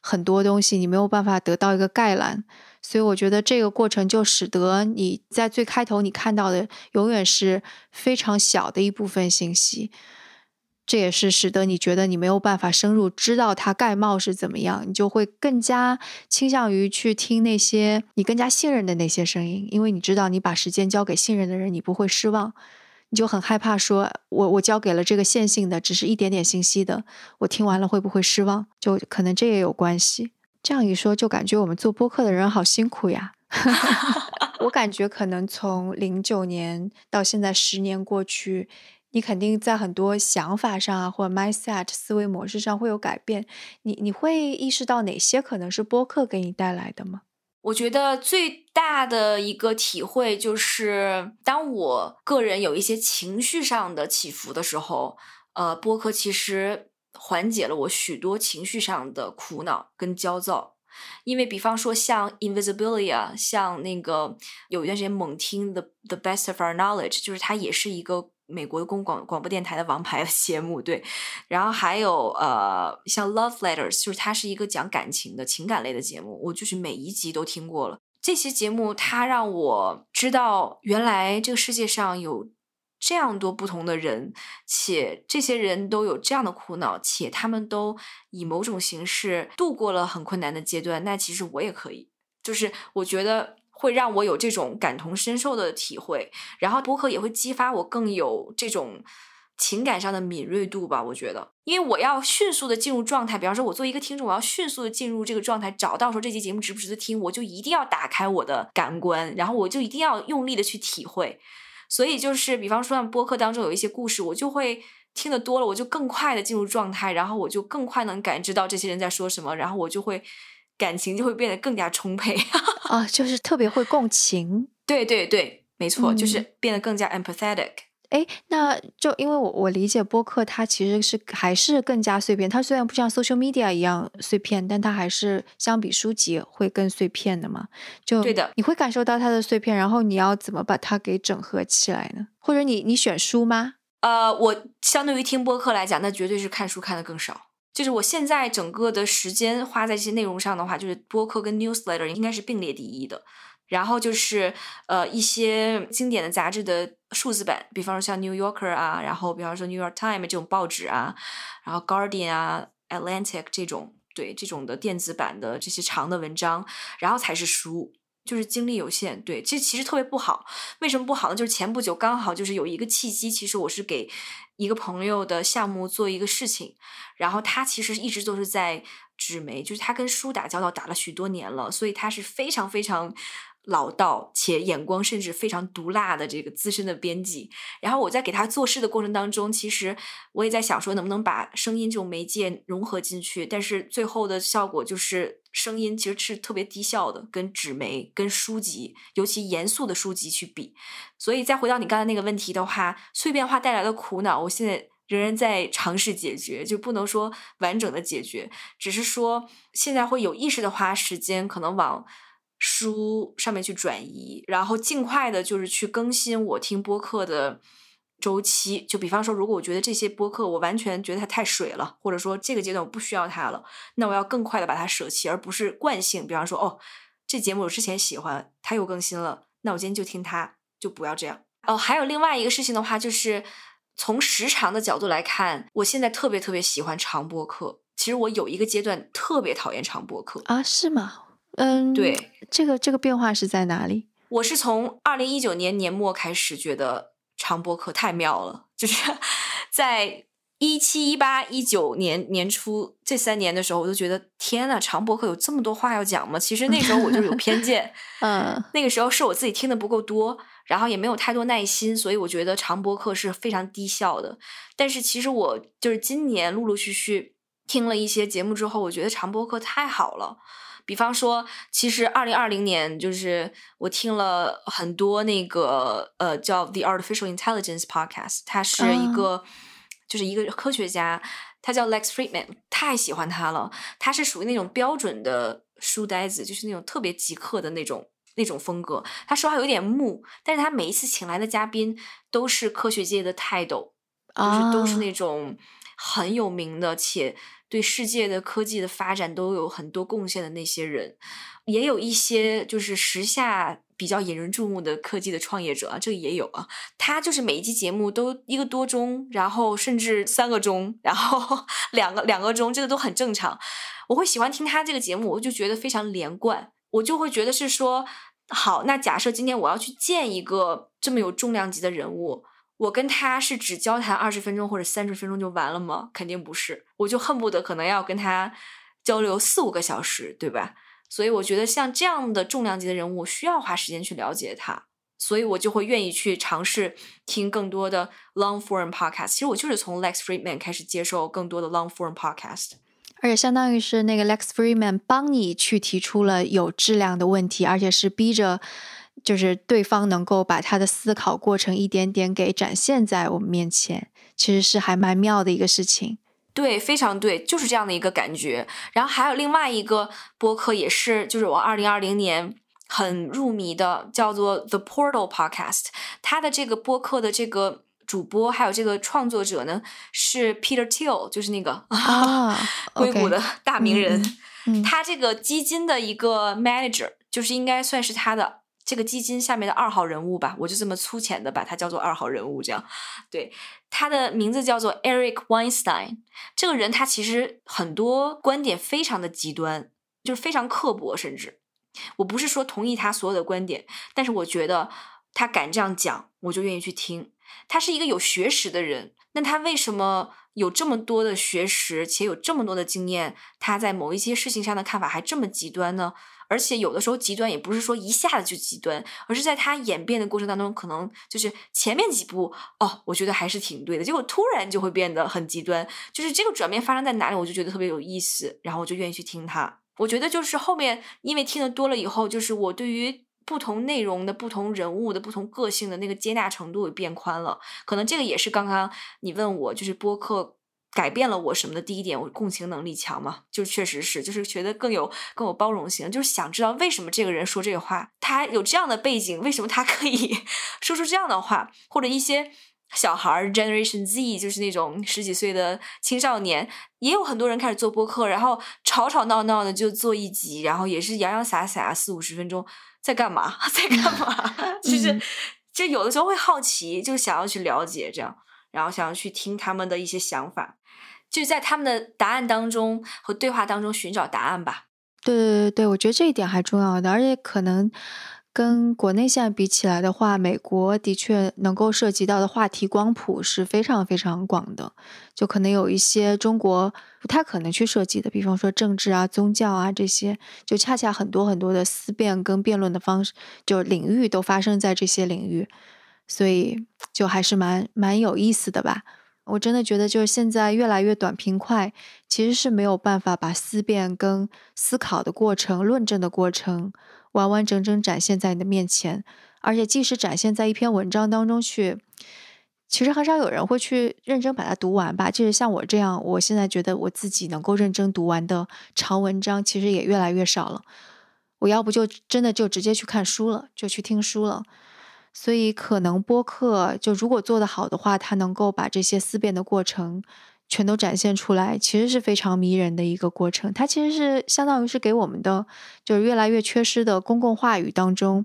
Speaker 1: 很多东西，你没有办法得到一个概览。所以我觉得这个过程就使得你在最开头你看到的永远是非常小的一部分信息，这也是使得你觉得你没有办法深入知道它盖帽是怎么样，你就会更加倾向于去听那些你更加信任的那些声音，因为你知道你把时间交给信任的人，你不会失望，你就很害怕说我我交给了这个线性的只是一点点信息的，我听完了会不会失望？就可能这也有关系。这样一说，就感觉我们做播客的人好辛苦呀。我感觉可能从零九年到现在十年过去，你肯定在很多想法上啊，或者 mindset 思维模式上会有改变。你你会意识到哪些可能是播客给你带来的吗？
Speaker 2: 我觉得最大的一个体会就是，当我个人有一些情绪上的起伏的时候，呃，播客其实。缓解了我许多情绪上的苦恼跟焦躁，因为比方说像 Invisibilia，像那个有一段时间猛听 The The Best of Our Knowledge，就是它也是一个美国的公广广播电台的王牌的 节目，对。然后还有呃像 Love Letters，就是它是一个讲感情的情感类的节目，我就是每一集都听过了。这些节目它让我知道，原来这个世界上有。这样多不同的人，且这些人都有这样的苦恼，且他们都以某种形式度过了很困难的阶段。那其实我也可以，就是我觉得会让我有这种感同身受的体会。然后播客也会激发我更有这种情感上的敏锐度吧。我觉得，因为我要迅速的进入状态，比方说，我作为一个听众，我要迅速的进入这个状态，找到说这期节目值不值得听，我就一定要打开我的感官，然后我就一定要用力的去体会。所以就是，比方说像播客当中有一些故事，我就会听得多了，我就更快的进入状态，然后我就更快能感知到这些人在说什么，然后我就会感情就会变得更加充沛
Speaker 1: 啊，就是特别会共情。
Speaker 2: 对对对，没错，就是变得更加 empathetic。
Speaker 1: 哎，那就因为我我理解播客，它其实是还是更加碎片。它虽然不像 social media 一样碎片，但它还是相比书籍会更碎片的嘛。就
Speaker 2: 对的，
Speaker 1: 你会感受到它的碎片，然后你要怎么把它给整合起来呢？或者你你选书吗？
Speaker 2: 呃，我相对于听播客来讲，那绝对是看书看的更少。就是我现在整个的时间花在这些内容上的话，就是播客跟 newsletter 应该是并列第一的。然后就是呃一些经典的杂志的数字版，比方说像《New Yorker》啊，然后比方说《New York Times》这种报纸啊，然后《Guardian》啊，《Atlantic》这种对这种的电子版的这些长的文章，然后才是书。就是精力有限，对，这其实特别不好。为什么不好呢？就是前不久刚好就是有一个契机，其实我是给一个朋友的项目做一个事情，然后他其实一直都是在纸媒，就是他跟书打交道打了许多年了，所以他是非常非常。老道且眼光甚至非常毒辣的这个资深的编辑，然后我在给他做事的过程当中，其实我也在想说，能不能把声音这种媒介融合进去？但是最后的效果就是声音其实是特别低效的，跟纸媒、跟书籍，尤其严肃的书籍去比。所以再回到你刚才那个问题的话，碎片化带来的苦恼，我现在仍然在尝试解决，就不能说完整的解决，只是说现在会有意识的花时间，可能往。书上面去转移，然后尽快的就是去更新我听播客的周期。就比方说，如果我觉得这些播客我完全觉得它太水了，或者说这个阶段我不需要它了，那我要更快的把它舍弃，而不是惯性。比方说，哦，这节目我之前喜欢，它又更新了，那我今天就听它，就不要这样。哦，还有另外一个事情的话，就是从时长的角度来看，我现在特别特别喜欢长播客。其实我有一个阶段特别讨厌长播客
Speaker 1: 啊，是吗？嗯，
Speaker 2: 对，
Speaker 1: 这个这个变化是在哪里？
Speaker 2: 我是从二零一九年年末开始觉得长播课太妙了，就是 在一七、一八、一九年年初这三年的时候，我都觉得天呐，长播课有这么多话要讲吗？其实那时候我就有偏见，
Speaker 1: 嗯，
Speaker 2: 那个时候是我自己听的不够多，然后也没有太多耐心，所以我觉得长播课是非常低效的。但是其实我就是今年陆陆续续听了一些节目之后，我觉得长播课太好了。比方说，其实二零二零年就是我听了很多那个呃叫 The Artificial Intelligence Podcast，他是一个就是一个科学家，他叫 Lex Friedman，太喜欢他了。他是属于那种标准的书呆子，就是那种特别极客的那种那种风格。他说话有点木，但是他每一次请来的嘉宾都是科学界的泰斗，就是都是那种。很有名的，且对世界的科技的发展都有很多贡献的那些人，也有一些就是时下。比较引人注目的科技的创业者，这个也有啊。他就是每一期节目都一个多钟，然后甚至三个钟，然后 两个两个钟，这个都很正常。我会喜欢听他这个节目，我就觉得非常连贯。我就会觉得是说，好，那假设今天我要去见一个这么有重量级的人物，我跟他是只交谈二十分钟或者三十分钟就完了吗？肯定不是，我就恨不得可能要跟他交流四五个小时，对吧？所以我觉得像这样的重量级的人物，需要花时间去了解他，所以我就会愿意去尝试听更多的 long form podcast。其实我就是从 Lex Friedman 开始接受更多的 long form podcast，
Speaker 1: 而且相当于是那个 Lex Friedman 帮你去提出了有质量的问题，而且是逼着就是对方能够把他的思考过程一点点给展现在我们面前，其实是还蛮妙的一个事情。
Speaker 2: 对，非常对，就是这样的一个感觉。然后还有另外一个播客，也是就是我二零二零年很入迷的，叫做 The Portal Podcast。他的这个播客的这个主播还有这个创作者呢，是 Peter Thiel，就是那个
Speaker 1: 啊
Speaker 2: 硅谷的大名人。他这个基金的一个 manager，就是应该算是他的。这个基金下面的二号人物吧，我就这么粗浅的把他叫做二号人物，这样。对，他的名字叫做 Eric Weinstein。这个人他其实很多观点非常的极端，就是非常刻薄，甚至我不是说同意他所有的观点，但是我觉得他敢这样讲，我就愿意去听。他是一个有学识的人，那他为什么有这么多的学识，且有这么多的经验，他在某一些事情上的看法还这么极端呢？而且有的时候极端也不是说一下子就极端，而是在他演变的过程当中，可能就是前面几步哦，我觉得还是挺对的，结果突然就会变得很极端。就是这个转变发生在哪里，我就觉得特别有意思，然后我就愿意去听他。我觉得就是后面因为听得多了以后，就是我对于不同内容的不同人物的不同个性的那个接纳程度也变宽了。可能这个也是刚刚你问我就是播客。改变了我什么的第一点，我共情能力强嘛，就确实是，就是觉得更有更有包容性，就是想知道为什么这个人说这个话，他有这样的背景，为什么他可以 说出这样的话，或者一些小孩儿 Generation Z，就是那种十几岁的青少年，也有很多人开始做播客，然后吵吵闹闹的就做一集，然后也是洋洋洒洒四五十分钟，在干嘛，在干嘛？就是就有的时候会好奇，就想要去了解这样，然后想要去听他们的一些想法。就在他们的答案当中和对话当中寻找答案吧。
Speaker 1: 对对对对，我觉得这一点还重要的，而且可能跟国内现在比起来的话，美国的确能够涉及到的话题光谱是非常非常广的，就可能有一些中国不太可能去涉及的，比方说政治啊、宗教啊这些，就恰恰很多很多的思辨跟辩论的方式，就领域都发生在这些领域，所以就还是蛮蛮有意思的吧。我真的觉得，就是现在越来越短平快，其实是没有办法把思辨跟思考的过程、论证的过程完完整整展现在你的面前。而且，即使展现在一篇文章当中去，其实很少有人会去认真把它读完吧。就是像我这样，我现在觉得我自己能够认真读完的长文章，其实也越来越少了。我要不就真的就直接去看书了，就去听书了。所以，可能播客就如果做得好的话，它能够把这些思辨的过程全都展现出来，其实是非常迷人的一个过程。它其实是相当于是给我们的就是越来越缺失的公共话语当中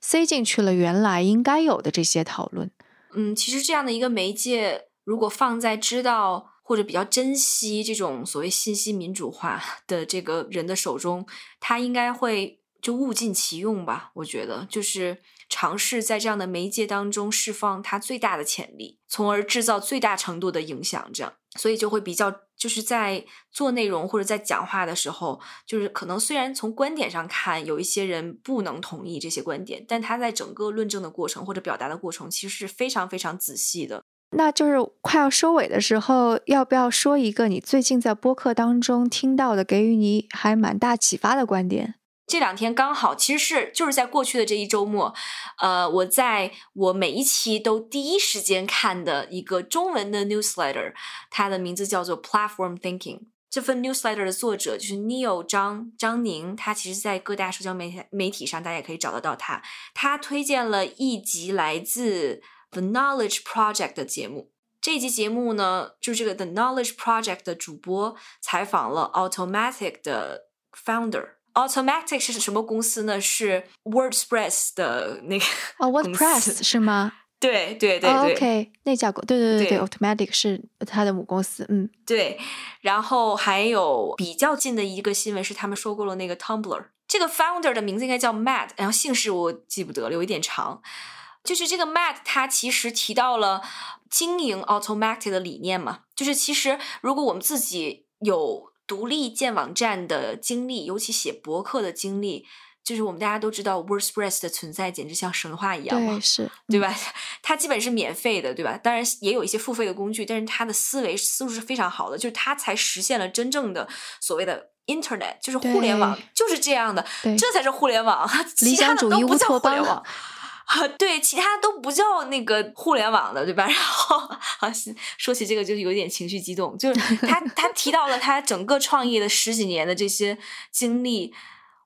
Speaker 1: 塞进去了原来应该有的这些讨论。
Speaker 2: 嗯，其实这样的一个媒介，如果放在知道或者比较珍惜这种所谓信息民主化 的这个人的手中，他应该会就物尽其用吧。我觉得就是。尝试在这样的媒介当中释放它最大的潜力，从而制造最大程度的影响。这样，所以就会比较，就是在做内容或者在讲话的时候，就是可能虽然从观点上看，有一些人不能同意这些观点，但他在整个论证的过程或者表达的过程，其实是非常非常仔细的。
Speaker 1: 那就是快要收尾的时候，要不要说一个你最近在播客当中听到的，给予你还蛮大启发的观点？
Speaker 2: 这两天刚好，其实是就是在过去的这一周末，呃，我在我每一期都第一时间看的一个中文的 newsletter，它的名字叫做 Platform Thinking。这份 newsletter 的作者就是 Neil 张张宁，他其实在各大社交媒体媒体上大家也可以找得到他。他推荐了一集来自 The Knowledge Project 的节目。这一期节目呢，就这个 The Knowledge Project 的主播采访了 Automatic 的 founder。Automatic 是什么公司呢？是 WordPress 的那个
Speaker 1: 哦，WordPress 是吗？
Speaker 2: 对对对对
Speaker 1: ，OK，那家公对对对对，Automatic 是他的母公司，嗯，
Speaker 2: 对。然后还有比较近的一个新闻是，他们收购了那个 Tumblr。这个 founder 的名字应该叫 Matt，然后姓氏我记不得了，有一点长。就是这个 Matt，他其实提到了经营 Automatic 的理念嘛，就是其实如果我们自己有独立建网站的经历，尤其写博客的经历。就是我们大家都知道，WordPress 的存在简直像神话一样
Speaker 1: 嘛，是
Speaker 2: 对吧？它基本是免费的，对吧？当然也有一些付费的工具，但是它的思维思路是非常好的，就是它才实现了真正的所谓的 Internet，就是互联网就是这样的，这才是互联网，
Speaker 1: 理想主义乌托邦
Speaker 2: 啊，对，其他都不叫那个互联网的，对吧？然后好说起这个，就有点情绪激动，就是他他提到了他整个创业的十几年的这些经历。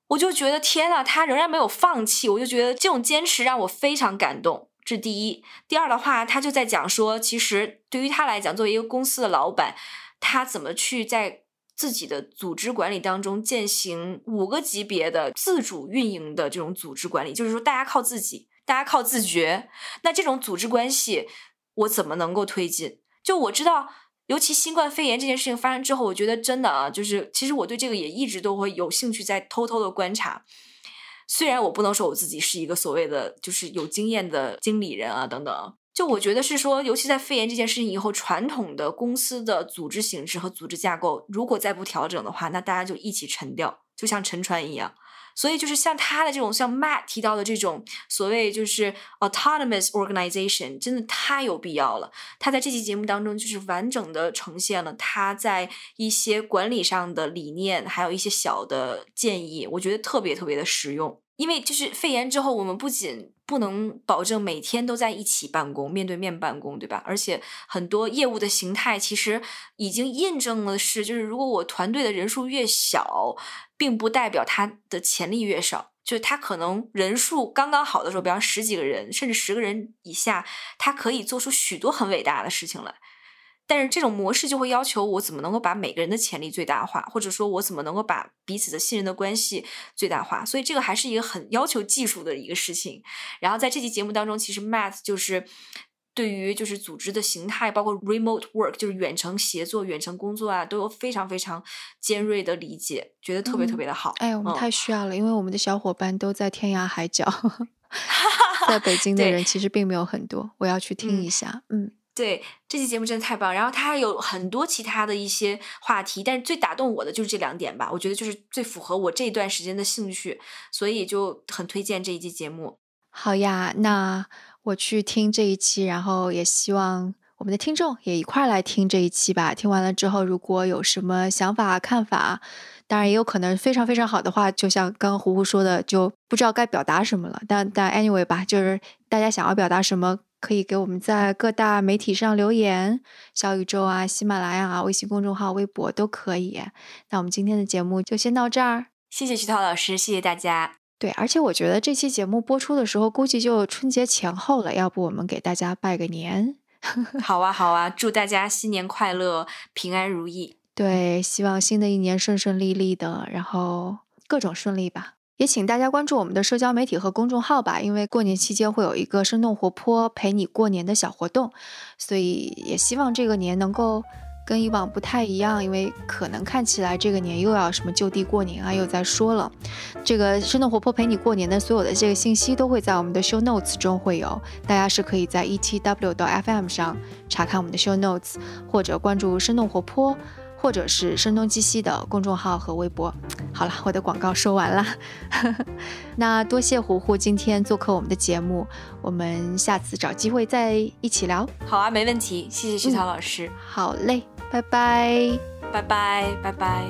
Speaker 2: 我就觉得天呐，他仍然没有放弃，我就觉得这种坚持让我非常感动。这是第一，第二的话，他就在讲说，其实对于他来讲，作为一个公司的老板，他怎么去在自己的组织管理当中践行五个级别的自主运营的这种组织管理，就是说大家靠自己，大家靠自觉。那这种组织关系，我怎么能够推进？就我知道。尤其新冠肺炎这件事情发生之后，我觉得真的啊，就是其实我对这个也一直都会有兴趣，在偷偷的观察。虽然我不能说我自己是一个所谓的就是有经验的经理人啊等等，就我觉得是说，尤其在肺炎这件事情以后，传统的公司的组织形式和组织架构，如果再不调整的话，那大家就一起沉掉，就像沉船一样。所以就是像他的这种，像 Matt 提到的这种所谓就是 autonomous organization，真的太有必要了。他在这期节目当中就是完整的呈现了他在一些管理上的理念，还有一些小的建议，我觉得特别特别的实用。因为就是肺炎之后，我们不仅不能保证每天都在一起办公、面对面办公，对吧？而且很多业务的形态其实已经印证了是，就是如果我团队的人数越小，并不代表它的潜力越少。就是它可能人数刚刚好的时候，比方十几个人，甚至十个人以下，它可以做出许多很伟大的事情来。但是这种模式就会要求我怎么能够把每个人的潜力最大化，或者说我怎么能够把彼此的信任的关系最大化。所以这个还是一个很要求技术的一个事情。然后在这期节目当中，其实 Math 就是对于就是组织的形态，包括 remote work，就是远程协作、远程工作啊，都有非常非常尖锐的理解，觉得特别特别的好。
Speaker 1: 哎，我们太需要了，因为我们的小伙伴都在天涯海角，在北京的人其实并没有很多。我要去听一下，嗯。
Speaker 2: 对这期节目真的太棒，然后它还有很多其他的一些话题，但是最打动我的就是这两点吧，我觉得就是最符合我这一段时间的兴趣，所以就很推荐这一期节目。
Speaker 1: 好呀，那我去听这一期，然后也希望我们的听众也一块来听这一期吧。听完了之后，如果有什么想法看法，当然也有可能非常非常好的话，就像刚刚胡胡说的，就不知道该表达什么了。但但 anyway 吧，就是大家想要表达什么。可以给我们在各大媒体上留言，小宇宙啊、喜马拉雅啊、微信公众号、微博都可以。那我们今天的节目就先到这儿，
Speaker 2: 谢谢徐涛老师，谢谢大家。
Speaker 1: 对，而且我觉得这期节目播出的时候，估计就春节前后了。要不我们给大家拜个年？
Speaker 2: 好啊，好啊，祝大家新年快乐，平安如意。
Speaker 1: 对，希望新的一年顺顺利利的，然后各种顺利吧。也请大家关注我们的社交媒体和公众号吧，因为过年期间会有一个生动活泼陪你过年的小活动，所以也希望这个年能够跟以往不太一样，因为可能看起来这个年又要什么就地过年啊，又在说了。这个生动活泼陪你过年的所有的这个信息都会在我们的 show notes 中会有，大家是可以在 etw 到 fm 上查看我们的 show notes，或者关注生动活泼。或者是声东击西的公众号和微博。好了，我的广告说完了。那多谢胡胡今天做客我们的节目，我们下次找机会再一起聊。
Speaker 2: 好啊，没问题，谢谢徐涛老师。
Speaker 1: 好嘞，拜拜，
Speaker 2: 拜拜，拜拜。